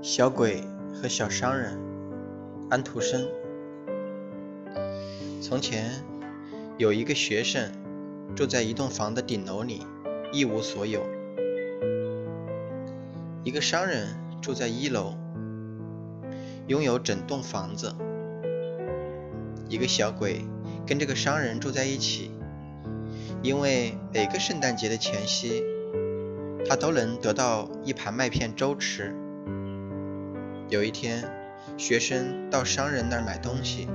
小鬼和小商人，安徒生。从前有一个学生住在一栋房的顶楼里，一无所有；一个商人住在一楼，拥有整栋房子；一个小鬼跟这个商人住在一起，因为每个圣诞节的前夕，他都能得到一盘麦片粥吃。有一天，学生到商人那儿买东西。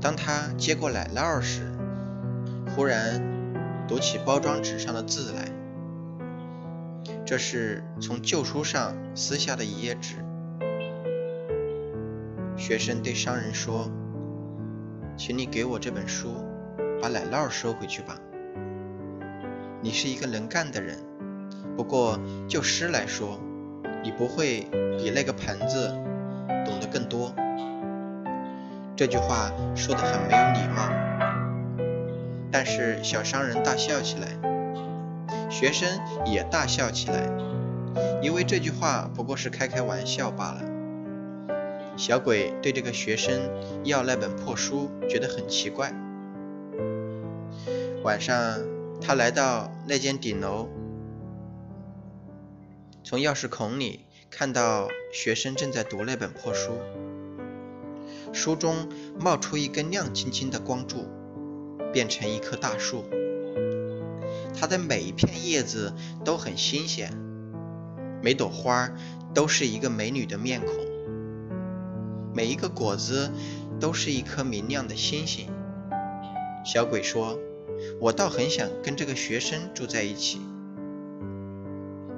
当他接过奶酪时，忽然读起包装纸上的字来。这是从旧书上撕下的一页纸。学生对商人说：“请你给我这本书，把奶酪收回去吧。你是一个能干的人，不过就诗来说。”你不会比那个盆子懂得更多。这句话说得很没有礼貌，但是小商人大笑起来，学生也大笑起来，因为这句话不过是开开玩笑罢了。小鬼对这个学生要那本破书觉得很奇怪。晚上，他来到那间顶楼。从钥匙孔里看到学生正在读那本破书，书中冒出一根亮晶晶的光柱，变成一棵大树。它的每一片叶子都很新鲜，每朵花都是一个美女的面孔，每一个果子都是一颗明亮的星星。小鬼说：“我倒很想跟这个学生住在一起。”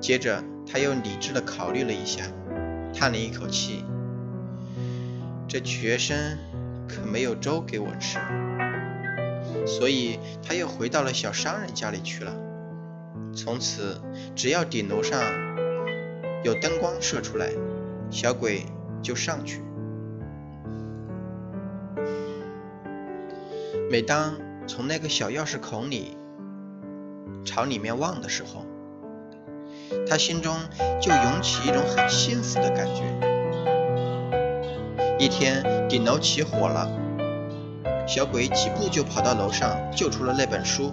接着，他又理智地考虑了一下，叹了一口气：“这学生可没有粥给我吃。”所以，他又回到了小商人家里去了。从此，只要顶楼上有灯光射出来，小鬼就上去。每当从那个小钥匙孔里朝里面望的时候，他心中就涌起一种很幸福的感觉。一天，顶楼起火了，小鬼几步就跑到楼上救出了那本书。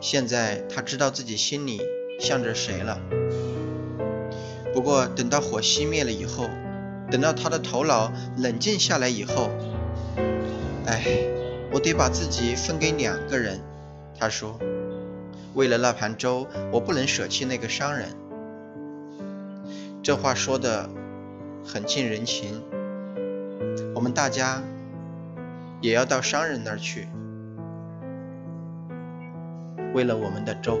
现在他知道自己心里向着谁了。不过，等到火熄灭了以后，等到他的头脑冷静下来以后，哎，我得把自己分给两个人。他说。为了那盘粥，我不能舍弃那个商人。这话说的很近人情。我们大家也要到商人那儿去，为了我们的粥。